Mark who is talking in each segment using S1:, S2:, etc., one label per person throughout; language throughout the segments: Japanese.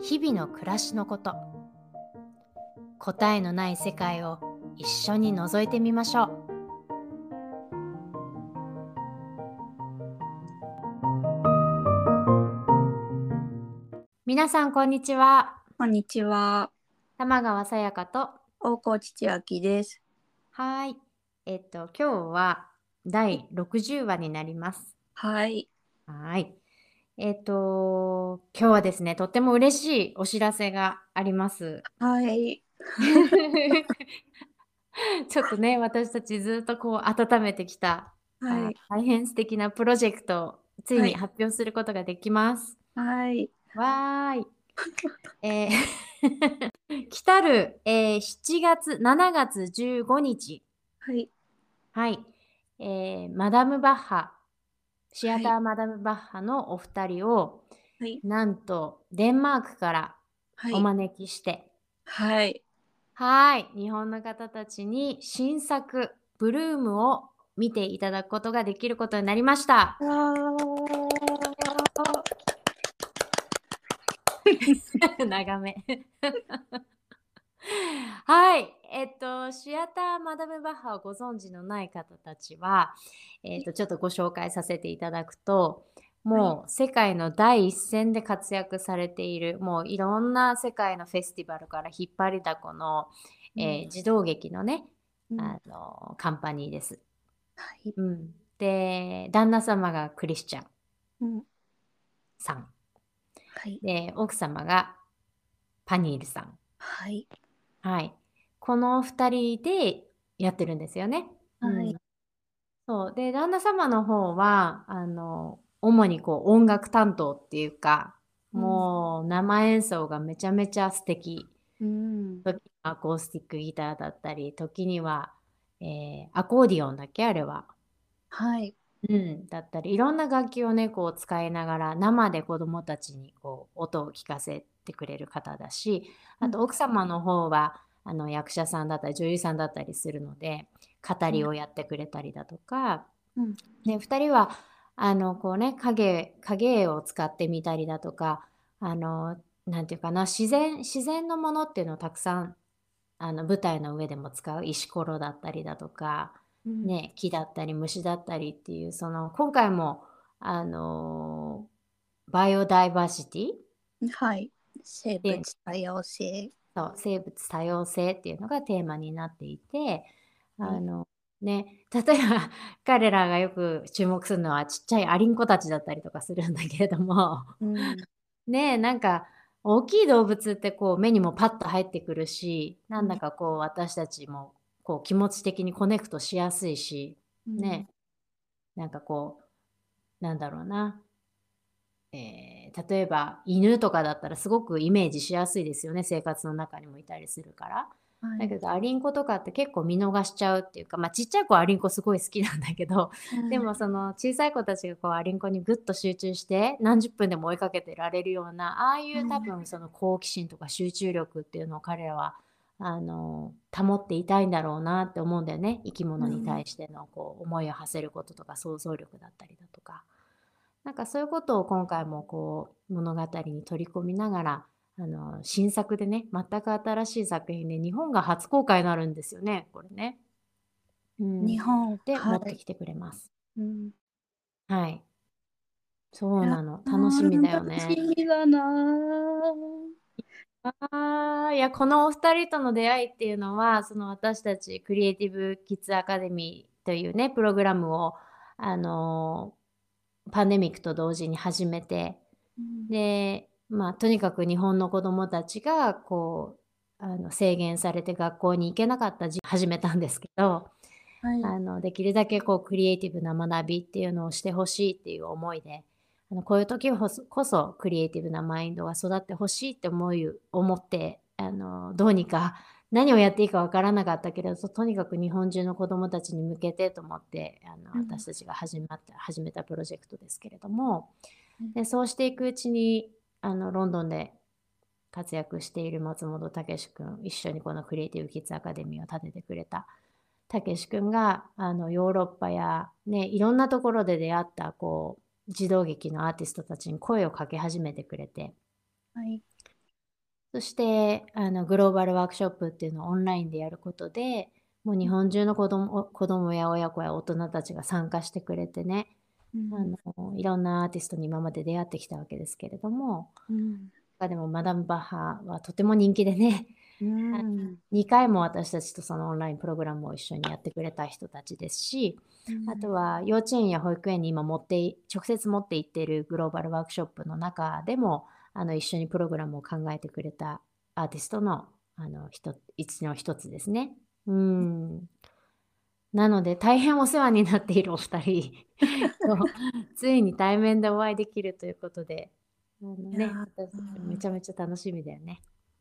S1: 日々の暮らしのこと答えのない世界を一緒に覗いてみましょう皆さんこんにちは
S2: こんにちは。
S1: 玉川さやかと
S2: 大河内千秋です。
S1: はいえっと今日は第60話になります
S2: はい。
S1: はいえっと今日はですねとっても嬉しいお知らせがあります
S2: はい。
S1: ちょっとね私たちずっとこう温めてきた、
S2: はい。
S1: あ大変素敵なプロジェクトをついに発表することができます。
S2: はい。
S1: わーい。えー 来たる、えー7月7月15日
S2: はい。
S1: はい、えーマダム・バッハシアター
S2: は
S1: マダム・バッハのお二人を、
S2: はい。
S1: なんとデンマークから
S2: はい。
S1: お招きして、
S2: はい。
S1: はい、日本の方たちに新作ブルームを見ていただくことができることになりました。長め。はい、えっと、シアターマダム・バッハをご存知のない方たちは、えっと、ちょっとご紹介させていただくと、もう世界の第一線で活躍されている、もういろんな世界のフェスティバルから引っ張りだこの、えー児童劇のね、
S2: うん
S1: あのカンパニーです。
S2: はい。
S1: うん、で、旦那様がクリスチャン
S2: うん
S1: さん。
S2: はい。
S1: で、奥様がパニールさん。
S2: はい。
S1: はい。この2人でやってるんですよね。
S2: はい
S1: うんそう。で、旦那様の方は、あの、主にこう音楽担当っていうか、
S2: うん
S1: もう生演奏がめちゃめちゃ素敵。
S2: うん。
S1: 時アコースティックギターだったり、時には、えーアコーディオンだっけ？あれは。
S2: はい。
S1: うん、だったりいろんな楽器をねこう使いながら生で子どもたちにこう音を聞かせてくれる方だしあと
S2: うん
S1: 奥様の方はあの役者さんだったり女優さんだったりするので語りをやってくれたりだとか、
S2: うん
S1: で2人はあのこうね影影絵を使ってみたりだとかあのなんていうかな自然自然のものっていうのをたくさんあの舞台の上でも使う石ころだったりだとか。
S2: うん。
S1: ね、木だったり虫だったりっていうその今回もあのーバイオダイバーシティ
S2: はい。生物多様性。
S1: そう生物多様性っていうのがテーマになっていてあの、ね、例えば彼らがよく注目するのはちっちゃいアリンコたちだったりとかするんだけれども
S2: うん。
S1: ねなんか大きい動物ってこう目にもパッと入ってくるしなんだかこう私たちもこう気持ち的にコネクトしやすいしね、なんかこう、なんだろうな、えー例えば犬とかだったらすごくイメージしやすいですよね、生活の中にもいたりするから。だけど、アリンコとかって結構見逃しちゃうっていうか、まあちっちゃい子はアリンコすごい好きなんだけど、でもその小さい子たちがこうアリンコにぐっと集中して何十分でも追いかけてられるような、ああいう多分その好奇心とか集中力っていうのを彼らはあの保っていたいんだろうなって思うんだよね。生き物に対してのこう思いを馳せることとか想像力だったりだとかなんかそういうことを今回もこう物語に取り込みながらあの新作でね全く新しい作品で日本が初公開になるんですよねこれね。うん、
S2: 日本
S1: で、
S2: はい。
S1: 持ってきてくれます。
S2: うん
S1: はい。そうなの。楽しみだよ
S2: 楽
S1: ね。
S2: しみだな
S1: あーいや、このお二人との出会いっていうのは、その私たちクリエイティブ・キッズ・アカデミーというね、プログラムを、あのーパンデミックと同時に始めて、
S2: ぁ。
S1: で、まあ、とにかく日本の子どもたちが、こう、あの制限されて学校に行けなかった時始めたんですけど、
S2: はい。
S1: あのできるだけこうクリエイティブな学びっていうのをしてほしいっていう思いであのこういう時こそこそクリエイティブなマインドが育ってほしいって思い思ってあのどうにか何をやっていいかわからなかったけれどとにかく日本中の子どもたちに向けてと思ってあの、
S2: うん
S1: 私たちが始まった始めたプロジェクトですけれども、
S2: うん
S1: でそうしていくうちにあのロンドンで活躍している松本武史君一緒にこのクリエイティブキッズアカデミーを立ててくれた武史君があのヨーロッパや、ね、いろんなところで出会ったこう児童劇のアーティストたちに声をかけ始めてくれて
S2: はい。
S1: そしてあのグローバルワークショップっていうのをオンラインでやることでもう日本中の子ども子供や親子や大人たちが参加してくれてね
S2: うん。
S1: あのいろんなアーティストに今まで出会ってきたわけですけれども
S2: うん。
S1: 中でもマダム・バッハはとても人気でね
S2: うん。
S1: 2回も私たちとそのオンラインプログラムを一緒にやってくれた人たちですしあとは幼稚園や保育園に今持ってい直接持って行っているグローバルワークショップの中でもあの一緒にプログラムを考えてくれたアーティストのあの一つの一つですね。うん。なので大変お世話になっているお二人。とついに対面でお会いできるということで。ねめちゃめちゃ楽しみだよね。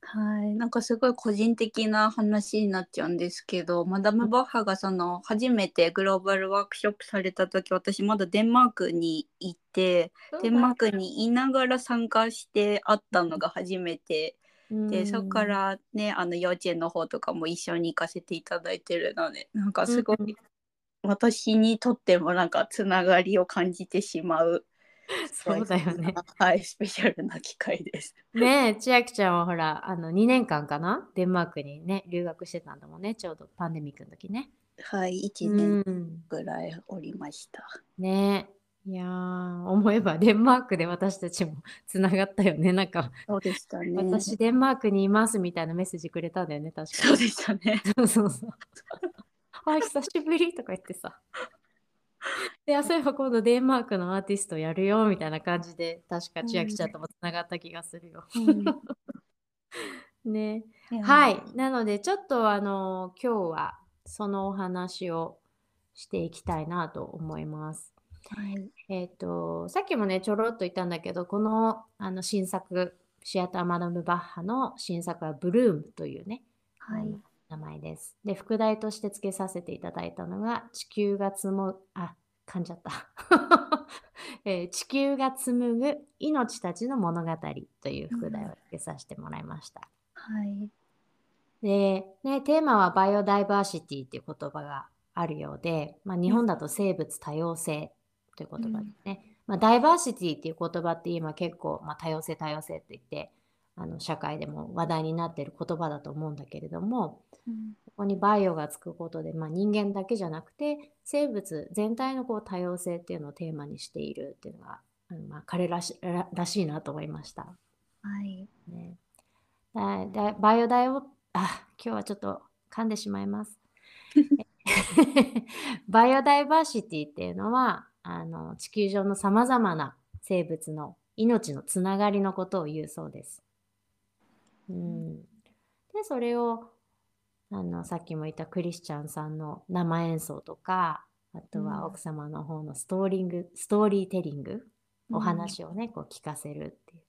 S2: はい、なんかすごい個人的な話になっちゃうんですけどマダム・バッハがその初めてグローバルワークショップされた時私まだデンマークに行ってデンマークにいながら参加して会ったのが初めて。でそこか、らねあの幼稚園の方とかも一緒に行かせていただいてるのでなんかすごい、
S1: うん。
S2: 私にとってもなんかつながりを感じてしまう
S1: そうだよね。
S2: はいスペシャルな機会です。
S1: ねえ、千秋ちゃんはほら、あの2年間かな、デンマークにね、留学してたんだもんね、ちょうどパンデミックの時ね。
S2: はい1
S1: う
S2: 年
S1: ん。
S2: ぐらいおりました。
S1: ねえ。いやー、思えばデンマークで私たちも つながったよね。なんか、
S2: そうでしたね。
S1: 私デンマークにいますみたいなメッセージくれたんだよね、確か
S2: そうでしたね。
S1: そうそうそう。あ、久しぶりとか言ってさ。で、あ、そういえば今度デンマークのアーティストやるよみたいな感じで、確か千秋ちゃんともつながった気がするよ。ね。はい。なので、ちょっとあの、今日はそのお話をしていきたいなと思います。
S2: はい。
S1: えっ、と、さっきもね、ちょろっと言ったんだけど、このあの新作、シアター・マダム・バッハの新作はブルームというね、
S2: はい。
S1: 名前です。で、副題として付けさせていただいたのが、地球が紡ぐ、あ、噛んじゃった。えー地球が紡ぐ命たちの物語という副題を付けさせてもらいました。
S2: はい。
S1: で、ね、テーマはバイオダイバーシティっていう言葉があるようで、まあ、日本だと生物多様性という言葉ですね。まあ、ダイバーシティっていう言葉って今結構、まあ、多様性多様性って言ってあの社会でも話題になっている言葉だと思うんだけれども
S2: うん
S1: ここにバイオがつくことで、まあ、人間だけじゃなくて生物全体のこう多様性っていうのをテーマにしているっていうのが、あのまあ、彼らしららしいなと思いました。
S2: はい。
S1: ね、だだバイオダイオ、あ、今日はちょっと噛んでしまいます。バイオダイバーシティっていうのは、あの地球上のさまざまな生物の命のつながりのことを言うそうです。うん、で、それをあのさっきも言ったクリスチャンさんの生演奏とか、あと
S2: うん。
S1: は奥様の方のストーリング、ストーリーテリング、お話をね、こう聞かせるっていう。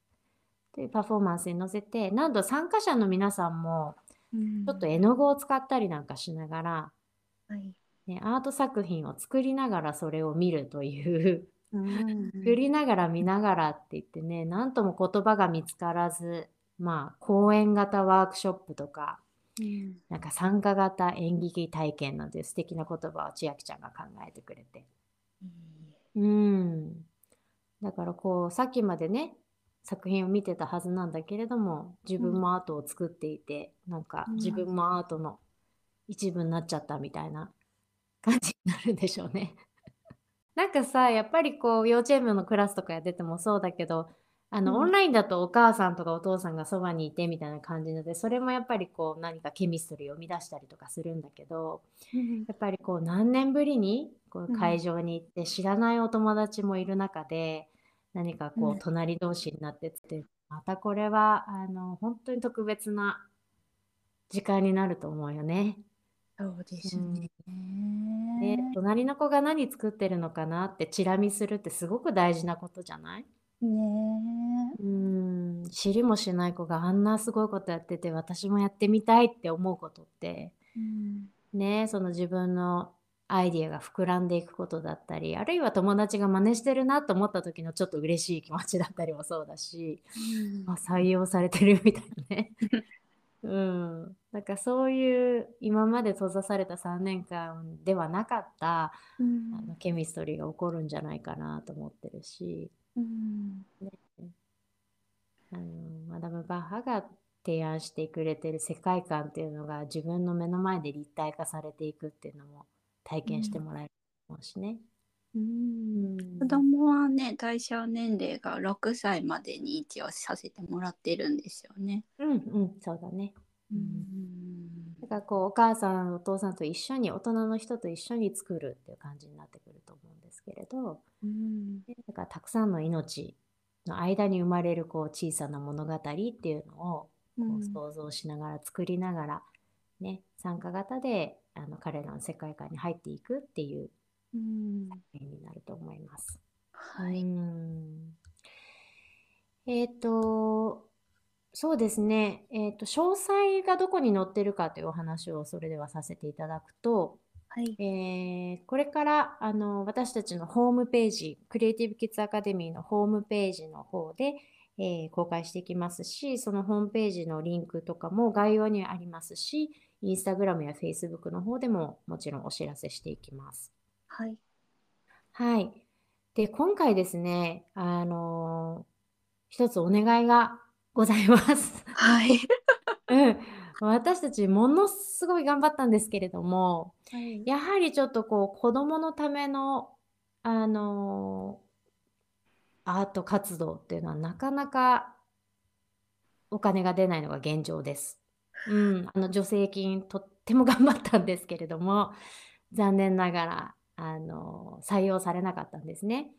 S1: というパフォーマンスに乗せて、なんと参加者の皆さんも、
S2: うん。
S1: ちょっと絵の具を使ったりなんかしながら、
S2: はい。
S1: ね、アート作品を作りながらそれを見るという、
S2: うん。
S1: 作りながら見ながらって言ってね、なんとも言葉が見つからず、まあ、講演型ワークショップとか、
S2: うん
S1: なんか参加型演劇体験なんて素敵な言葉を千秋ちゃんが考えてくれて。うん。だからこう、さっきまでね、作品を見てたはずなんだけれども、自分もアートを作っていて、なんか
S2: うん
S1: 自分もアートの一部になっちゃったみたいな感じになるんでしょうね。なんかさ、やっぱりこう、幼稚園部のクラスとかやっててもそうだけど、あの、
S2: うん。
S1: オンラインだとお母さんとかお父さんがそばにいてみたいな感じなので、それもやっぱりこう、何かケミストリーを生み出したりとかするんだけど、
S2: うん
S1: やっぱりこう何年ぶりにこ
S2: う
S1: うん会場に行って知らないお友達もいる中で何かこ
S2: う
S1: うん隣同士になってってまたこれはあの本当に特別な時間になると思うよね。
S2: そうですね。
S1: で、隣の子が何作ってるのかなってチラ見するってすごく大事なことじゃない？
S2: ね
S1: うーん、知りもしない子があんなすごいことやってて、私もやってみたいって思うことって、
S2: うん。
S1: ね、その自分のアイディアが膨らんでいくことだったり、あるいは友達が真似してるなと思った時のちょっと嬉しい気持ちだったりもそうだし、あ、採用されてるみたいなね。うん。なんかそういう今まで閉ざされた3年間ではなかった
S2: うん
S1: あのケミストリーが起こるんじゃないかなと思ってるし、
S2: うん。
S1: あのマダム・バッハが提案してくれてる世界観っていうのが自分の目の前で立体化されていくっていうのも体験してもらえると思うしね。
S2: うん。
S1: うん。
S2: 子供はね対象年齢が6歳までに一応させてもらってるんですよね。
S1: うんうん、そうだね。
S2: うん
S1: だからこうお母さんお父さんと一緒に大人の人と一緒に作るっていう感じになってくると思うんですけれど
S2: うん
S1: ねだからたくさんの命の間に生まれるこう小さな物語っていうのをこう想像しながら作りながら、ね、参加型であの彼らの世界観に入っていくっていう
S2: うん
S1: 絵になると思います。
S2: はい。
S1: うんえっ、と、そうですね、えっ、と、詳細がどこに載ってるかというお話をそれではさせていただくと、
S2: はい。
S1: えーこれからあの私たちのホームページ、クリエイティブ・キッズ・アカデミーのホームページの方で、えー公開していきますし、そのホームページのリンクとかも概要にありますし、インスタグラムやフェイスブックの方でももちろんお知らせしていきます。
S2: はい。
S1: はい。で、今回ですね、あの一つお願いがございます。
S2: はい。
S1: うん。私たちものすごい頑張ったんですけれども、
S2: はい。
S1: やはりちょっとこう子供のための、あのアート活動っていうのはなかなかお金が出ないのが現状です。うん、あの助成金とっても頑張ったんですけれども残念ながらあの採用されなかったんですね。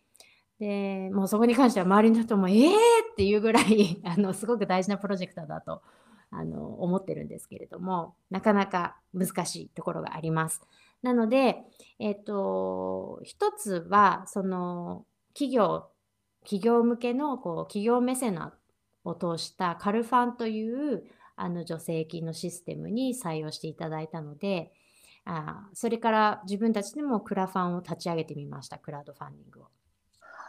S1: でもうそこに関しては周りの人も「えー!」っていうぐらい あのすごく大事なプロジェクトだとあの思ってるんですけれどもなかなか難しいところがあります。なので、えっと、一つはその企業企業向けのこう企業メセナを通したカルファンというあの助成金のシステムに採用していただいたのであそれから自分たちでもクラファンを立ち上げてみましたクラウドファンディングを。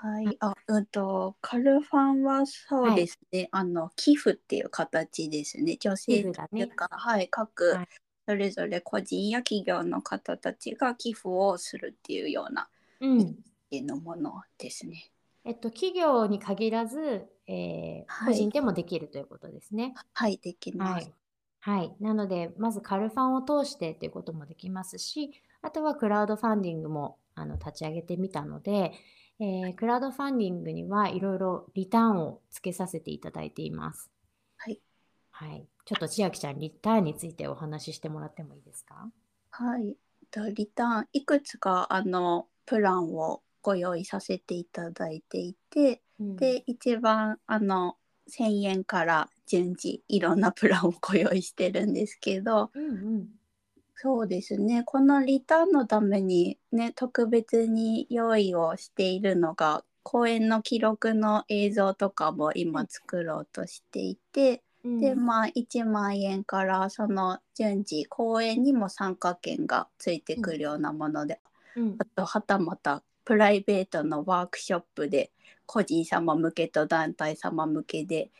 S2: はい。あ、うんと、カルファンはそうですね。あの、寄付っていう形ですね。女性というか、はい。各
S1: はい、
S2: それぞれ個人や企業の方たちが寄付をするっていうような、
S1: うん
S2: のものですね。
S1: えっと、企業に限らず、えー
S2: はい
S1: 個人でもできるということですね。
S2: はい、できます。
S1: はい。はい。なので、まずカルファンを通してということもできますし、あとはクラウドファンディングもあの立ち上げてみたので、えークラウドファンディングにはいろいろリターンをつけさせていただいています。
S2: はい。
S1: はい。ちょっと千秋ちゃん、リターンについてお話ししてもらってもいいですか？
S2: はい。とリターンいくつかあのプランをご用意させていただいていて、
S1: うん
S2: で一番あの1,000円から順次いろんなプランをご用意してるんですけど
S1: うんうん。
S2: そうですね。このリターンのためにね特別に用意をしているのが公演の記録の映像とかも今作ろうとしていて、
S1: うん。
S2: でまあ1万円からその順次公演にも参加券がついてくるようなもので、
S1: うん。
S2: あとはたまたプライベートのワークショップで個人様向けと団体様向けで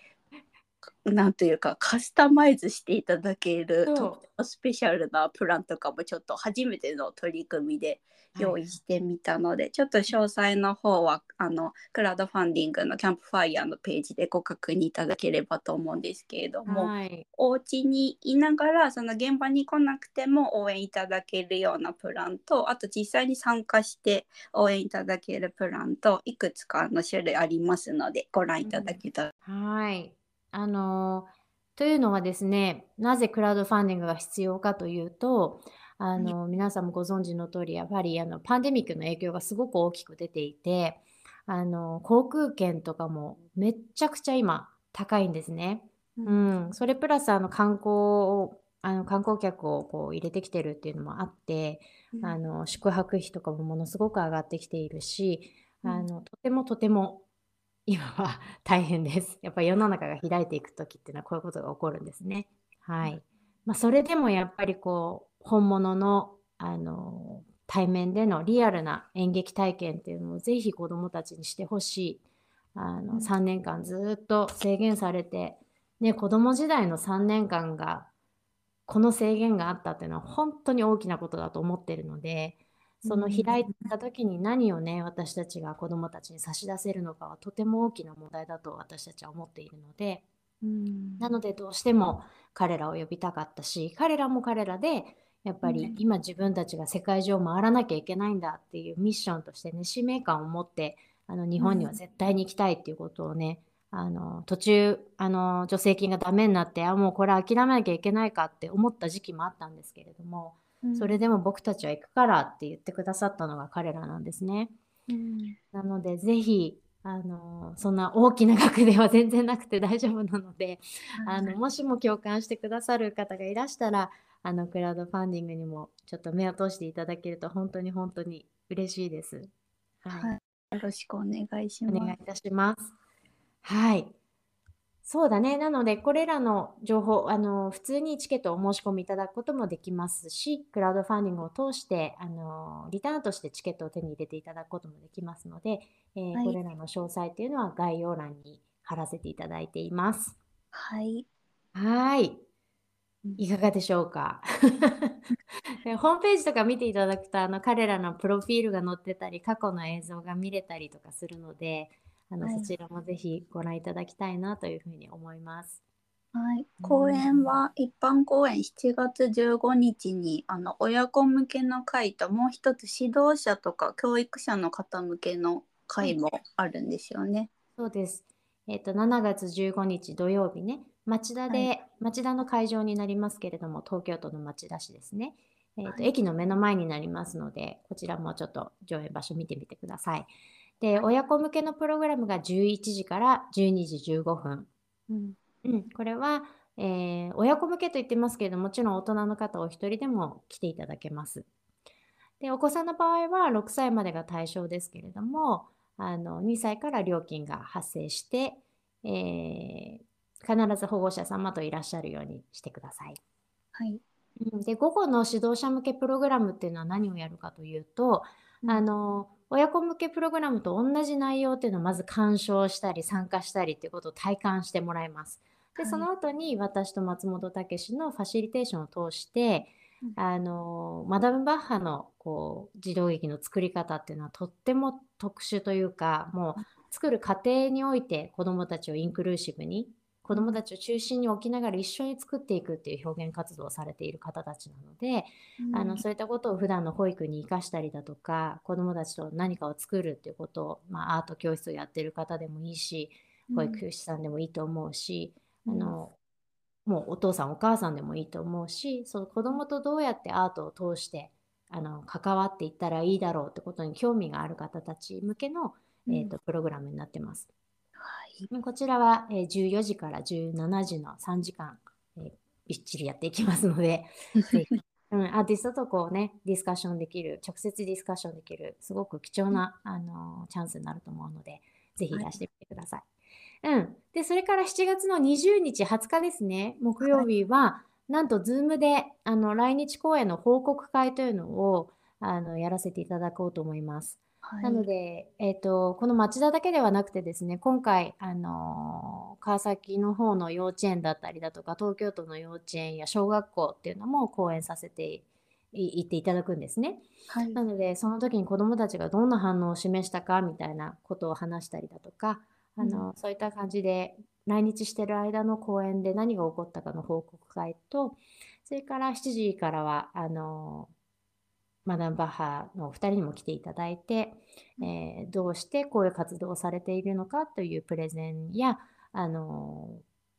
S2: なんというかカスタマイズしていただける
S1: そう
S2: とってもスペシャルなプランとかもちょっと初めての取り組みで用意してみたので、ちょっと詳細の方はあのクラウドファンディングのキャンプファイヤーのページでご確認いただければと思うんですけれども、
S1: はい。
S2: お家にいながらその現場に来なくても応援いただけるようなプランとあと実際に参加して応援いただけるプランといくつかの種類ありますのでご覧いただけたら、
S1: はい。あのというのはですね、なぜクラウドファンディングが必要かというと、あの皆さんもご存知の通り、やっぱりあのパンデミックの影響がすごく大きく出ていて、あの航空券とかもめっちゃくちゃ今高いんですね。うん、それプラスあの観光あの観光客をこう入れてきてるっていうのもあって、あの宿泊費とかもものすごく上がってきているし、
S2: うん。
S1: あのとてもとても今は 大変です。やっぱり世の中が開いていく時っていうのはこういうことが起こるんですね。はい。まあ、それでもやっぱりこう本物のあの対面でのリアルな演劇体験っていうのをぜひ子どもたちにしてほしい。あの
S2: うん
S1: 3年間ずっと制限されて、ね、子供時代の3年間がこの制限があったっていうのは本当に大きなことだと思ってるので、その
S2: うん
S1: 開いた時に何をね、私たちが子どもたちに差し出せるのかはとても大きな問題だと私たちは思っているので、
S2: うん。
S1: なのでどうしても彼らを呼びたかったし、彼らも彼らでやっぱり
S2: うん。
S1: 今自分たちが世界中を回らなきゃいけないんだっていうミッションとしてね、使命感を持ってあの日本には絶対に行きたいっていうことをね、あの途中あの助成金がダメになってあもうこれ諦めなきゃいけないかって思った時期もあったんですけれども、それでも僕たちは行くからって言ってくださったのが彼らなんですね。
S2: うん
S1: なのでぜひあのそんな大きな額では全然なくて大丈夫なので、あのもしも共感してくださる方がいらしたらあのクラウドファンディングにもちょっと目を通していただけると本当に本当に嬉しいです。はい、
S2: はいよろしくお願いし
S1: お願
S2: ます。
S1: いいたします。はい。そうだね。なので、これらの情報、あの、普通にチケットをお申し込みいただくこともできますし、クラウドファンディングを通して、あの、リターンとしてチケットを手に入れていただくこともできますので、えー
S2: はい
S1: これらの詳細というのは概要欄に貼らせていただいています。
S2: はい。
S1: はい。いかがでしょうか？で ホームページとか見ていただくとあの彼らのプロフィールが載ってたり過去の映像が見れたりとかするのであの、
S2: はい
S1: そちらもぜひご覧いただきたいなというふうに思います。
S2: はい、公演は一般公演7月15日にあの親子向けの会ともう一つ指導者とか教育者の方向けの会もあるんですよね。
S1: そうです。えっ、と7月15日土曜日ね町田で、
S2: は
S1: 町田の会場になりますけれども東京都の町田市ですね。えーと
S2: はい
S1: 駅の目の前になりますのでこちらもちょっと上演場所見てみてください。で親子向けのプログラムが11時から12時15分。
S2: うん、
S1: うん、これは、えー親子向けと言ってますけれども、もちろん大人の方お一人でも来ていただけます。で、お子さんの場合は6歳までが対象ですけれども、あの2歳から料金が発生して、えー必ず保護者様といらっしゃるようにしてください。
S2: はい。
S1: うんで、午後の指導者向けプログラムっていうのは何をやるかというと、あの親子向けプログラムと同じ内容っていうのをまず鑑賞したり参加したりっていうことを体感してもらいます。で、
S2: はい。
S1: その後に私と松本武史のファシリテーションを通して、
S2: うん。
S1: あのマダム・バッハのこう児童劇の作り方っていうのはとっても特殊というかもう作る過程において子どもたちをインクルーシブに子どもたちを中心に置きながら一緒に作っていくっていう表現活動をされている方たちなので、あのそういったことを普段の保育に生かしたりだとか子どもたちと何かを作るっていうことを、まあ、アート教室をやってる方でもいいし保育士さんでもいいと思うし、あのもうお父さんお母さんでもいいと思うしその子どもとどうやってアートを通してあの関わっていったらいいだろうってことに興味がある方たち向けの、えーとプログラムになってます。
S2: はい。
S1: こちらは、えー14時から17時の3時間、えーびっちりやっていきますので、うん、アーティストとこうね、ディスカッションできる、直接ディスカッションできる、すごく貴重な、あのーチャンスになると思うので、ぜひいらしてみてください。うん。で、それから7月の20日、20日ですね、木曜日は、なんと、ズームで、あの、来日公演の報告会というのを、あの、やらせていただこうと思います。
S2: はい。
S1: なので、えっと、この町田だけではなくてですね、今回、あのー川崎の方の幼稚園だったりだとか、東京都の幼稚園や小学校っていうのも講演させていいっていただくんですね。
S2: はい。
S1: なので、その時に子どもたちがどんな反応を示したかみたいなことを話したりだとか、あのそういった感じで来日してる間の講演で何が起こったかの報告会と、それから7時からは、あのマダム・バッハのお二人にも来ていただいて、えーどうしてこういう活動をされているのかというプレゼンや、あの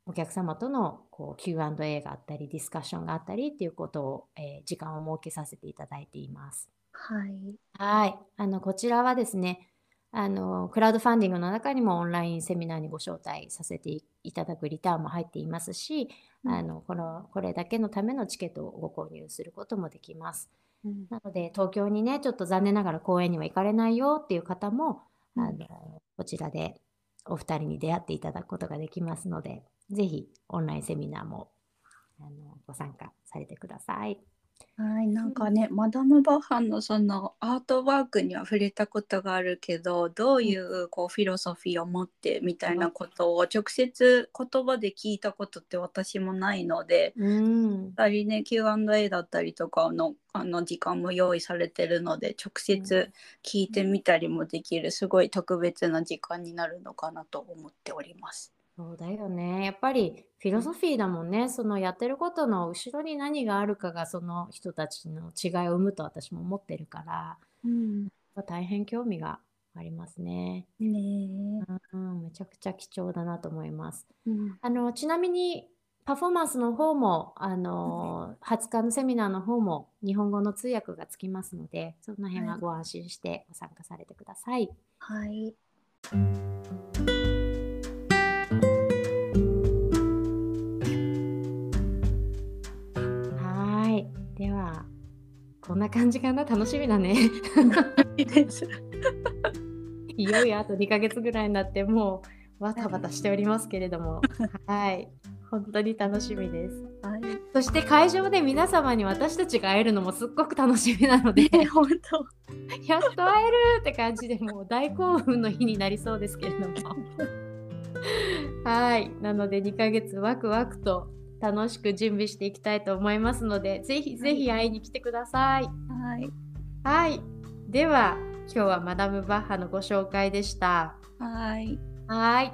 S1: お客様とのこう Q&A があったり、ディスカッションがあったりっていうことを、えー時間を設けさせていただいています。
S2: はい。
S1: はい。あの、こちらはですね、あのクラウドファンディングの中にもオンラインセミナーにご招待させていただくリターンも入っていますし、うん、あのこのこれだけのためのチケットをご購入することもできます。うん、なので東京にねちょっと残念ながら公演には行かれないよっていう方も、うん、あのこちらでお二人に出会っていただくことができますのでぜひオンラインセミナーもあのご参加されてください。
S2: はい、なんかね、マダム・バッハのそのアートワークには触れたことがあるけどどういうこうフィロソフィーを持ってみたいなことを直接言葉で聞いたことって私もないので、うん、2人ね Q&A だったりとかのあの時間も用意されてるので直接聞いてみたりもできるすごい特別な時間になるのかなと思っております。
S1: そうだよね。やっぱりフィロソフィーだもんね。そのやってることの後ろに何があるかがその人たちの違いを生むと私も思ってるから、うん、大変興味がありますね。ねうん、めちゃくちゃ貴重だなと思います。うん、あのちなみにパフォーマンスの方もあの、20日のセミナーの方も日本語の通訳がつきますのでその辺はご安心してご参加されてください。
S2: はい、
S1: こんな感じかな？楽しみだね。いよいよあと2ヶ月ぐらいになってもうわたわたしておりますけれども、はい、本当に楽しみです。はい、そして会場で皆様に私たちが会えるのもすっごく楽しみなので、
S2: 本当
S1: やっと会えるって感じでもう大興奮の日になりそうですけれども。はい、なので2ヶ月ワクワクと楽しく準備していきたいと思いますので、ぜひぜひ会いに来てください。
S2: はい。
S1: はい。では、今日はマダム・バッハのご紹介でした。
S2: はい。
S1: はい。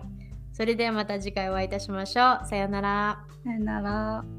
S1: それではまた次回お会いいたしましょう。さよなら。
S2: さよなら。